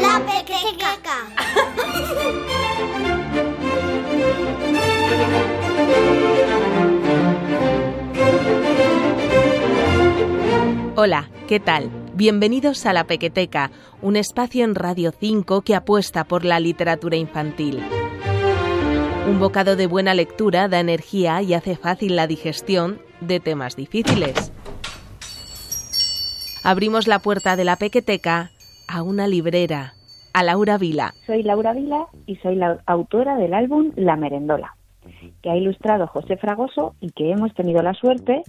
La pequeteca. Hola, ¿qué tal? Bienvenidos a La Pequeteca, un espacio en Radio 5 que apuesta por la literatura infantil. Un bocado de buena lectura da energía y hace fácil la digestión de temas difíciles. Abrimos la puerta de la Pequeteca a una librera, a Laura Vila. Soy Laura Vila y soy la autora del álbum La Merendola, que ha ilustrado José Fragoso y que hemos tenido la suerte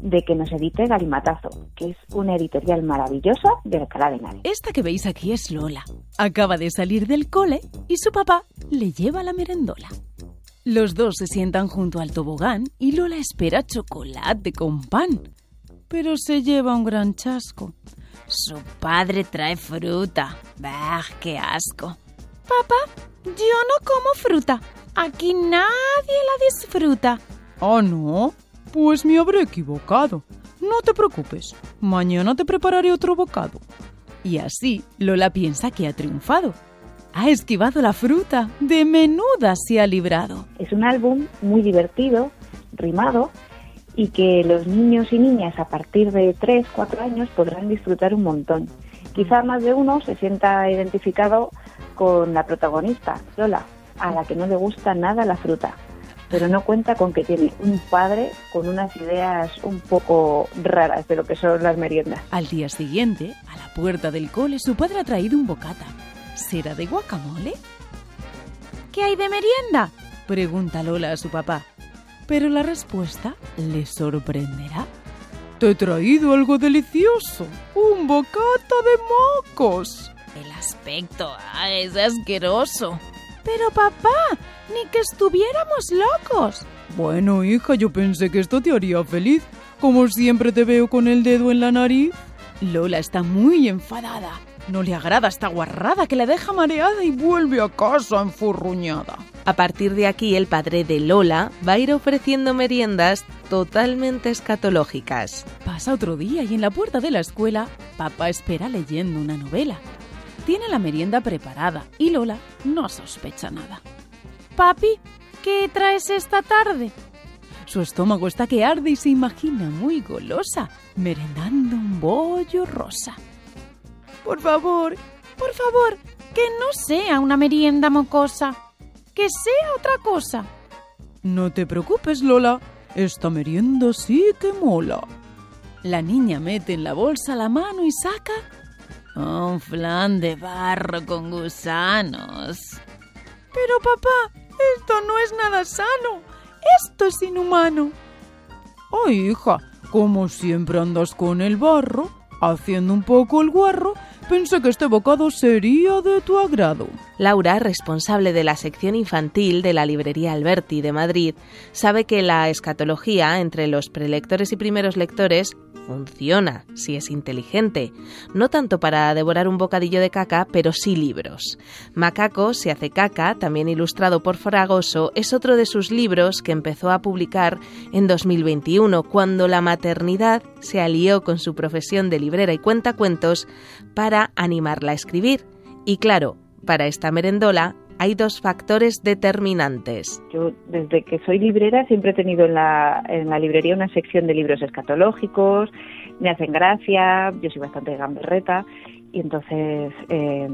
de que nos edite Galimatazo, que es una editorial maravillosa de Alcalá de Henares. Esta que veis aquí es Lola. Acaba de salir del cole y su papá le lleva la merendola. Los dos se sientan junto al tobogán y Lola espera chocolate con pan. Pero se lleva un gran chasco. Su padre trae fruta. ¡Bah, qué asco! Papá, yo no como fruta. Aquí nadie la disfruta. ¿Ah, no? Pues me habré equivocado. No te preocupes, mañana te prepararé otro bocado. Y así Lola piensa que ha triunfado. Ha esquivado la fruta, de menuda se ha librado. Es un álbum muy divertido, rimado, y que los niños y niñas a partir de 3, 4 años podrán disfrutar un montón. Quizá más de uno se sienta identificado con la protagonista, Lola, a la que no le gusta nada la fruta pero no cuenta con que tiene un padre con unas ideas un poco raras de lo que son las meriendas. Al día siguiente, a la puerta del cole, su padre ha traído un bocata. ¿Será de guacamole? ¿Qué hay de merienda? Pregunta Lola a su papá. Pero la respuesta le sorprenderá. Te he traído algo delicioso, un bocata de mocos. El aspecto ah, es asqueroso. Pero papá, ni que estuviéramos locos. Bueno, hija, yo pensé que esto te haría feliz. Como siempre te veo con el dedo en la nariz. Lola está muy enfadada. No le agrada esta guarrada que la deja mareada y vuelve a casa enfurruñada. A partir de aquí, el padre de Lola va a ir ofreciendo meriendas totalmente escatológicas. Pasa otro día y en la puerta de la escuela, papá espera leyendo una novela. Tiene la merienda preparada y Lola no sospecha nada. Papi, ¿qué traes esta tarde? Su estómago está que arde y se imagina muy golosa, merendando un bollo rosa. Por favor, por favor, que no sea una merienda mocosa, que sea otra cosa. No te preocupes, Lola, esta merienda sí que mola. La niña mete en la bolsa la mano y saca un flan de barro con gusanos. Pero papá, esto no es nada sano. Esto es inhumano. Ay, hija, como siempre andas con el barro, haciendo un poco el guarro, pensé que este bocado sería de tu agrado. Laura, responsable de la sección infantil de la librería Alberti de Madrid, sabe que la escatología entre los prelectores y primeros lectores funciona si es inteligente, no tanto para devorar un bocadillo de caca, pero sí libros. Macaco se hace caca, también ilustrado por Fragoso, es otro de sus libros que empezó a publicar en 2021, cuando la maternidad se alió con su profesión de librera y cuentacuentos para animarla a escribir. Y claro, para esta merendola hay dos factores determinantes. Yo desde que soy librera siempre he tenido en la, en la librería una sección de libros escatológicos, me hacen gracia, yo soy bastante gamberreta y entonces eh,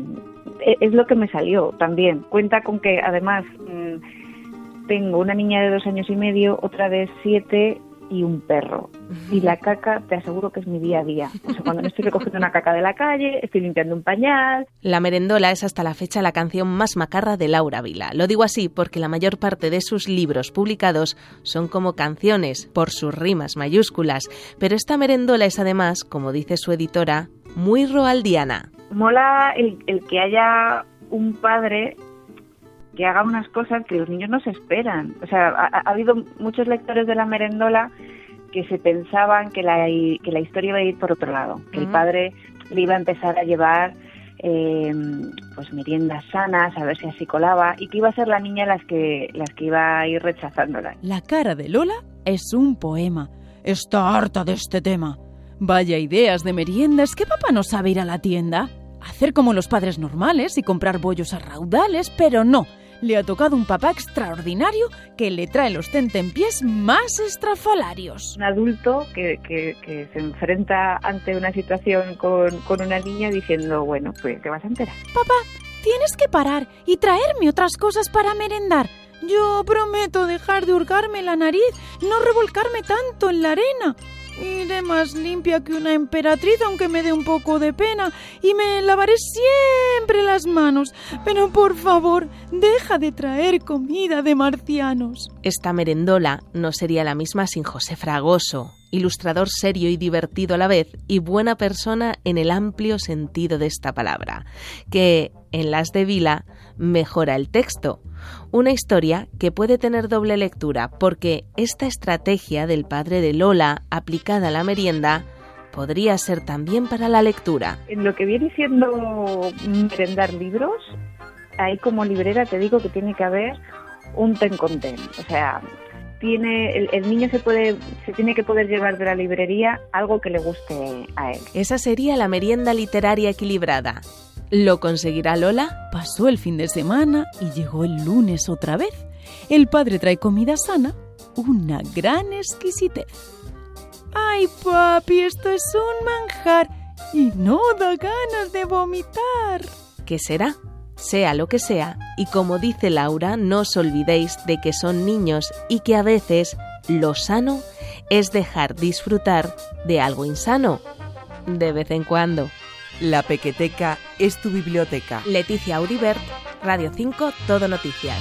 es lo que me salió también. Cuenta con que además mm, tengo una niña de dos años y medio, otra de siete y un perro. Y la caca, te aseguro que es mi día a día. O sea, cuando me estoy recogiendo una caca de la calle, estoy limpiando un pañal. La merendola es hasta la fecha la canción más macarra de Laura Vila. Lo digo así porque la mayor parte de sus libros publicados son como canciones, por sus rimas mayúsculas. Pero esta merendola es además, como dice su editora, muy roaldiana. Mola el, el que haya un padre que haga unas cosas que los niños no se esperan. O sea, ha, habido muchos lectores de la merendola que se pensaban que la, que la historia iba a ir por otro lado, que el padre le iba a empezar a llevar eh, pues meriendas sanas, a ver si así colaba, y que iba a ser la niña las que, las que iba a ir rechazándola. La cara de Lola es un poema. Está harta de este tema. Vaya ideas de meriendas que papá no sabe ir a la tienda. Hacer como los padres normales y comprar bollos a raudales, pero no. Le ha tocado un papá extraordinario que le trae los tentempiés más estrafalarios. Un adulto que, que, que se enfrenta ante una situación con, con una niña diciendo, bueno, pues te vas a enterar. Papá, tienes que parar y traerme otras cosas para merendar. Yo prometo dejar de hurgarme la nariz, no revolcarme tanto en la arena. Iré más limpia que una emperatriz, aunque me dé un poco de pena, y me lavaré siempre las manos. Pero por favor, deja de traer comida de marcianos. Esta merendola no sería la misma sin José Fragoso, ilustrador serio y divertido a la vez y buena persona en el amplio sentido de esta palabra, que en Las de Vila mejora el texto. Una historia que puede tener doble lectura porque esta estrategia del padre de Lola aplicada a la merienda podría ser también para la lectura. En lo que viene siendo merendar libros, ahí como librera te digo que tiene que haber un ten con ten. O sea, tiene el, el, niño se puede se tiene que poder llevar de la librería algo que le guste a él. Esa sería la merienda literaria equilibrada. ¿Lo conseguirá Lola? Pasó el fin de semana y llegó el lunes otra vez. El padre trae comida sana, una gran exquisitez. ¡Ay, papi, esto es un manjar! Y no da ganas de vomitar. ¿Qué será? Sea lo que sea, y como dice Laura, no os olvidéis de que son niños y que a veces lo sano es dejar disfrutar de algo insano, de vez en cuando. La Pequeteca es tu biblioteca. Leticia Auribert, Radio 5, Todo Noticias.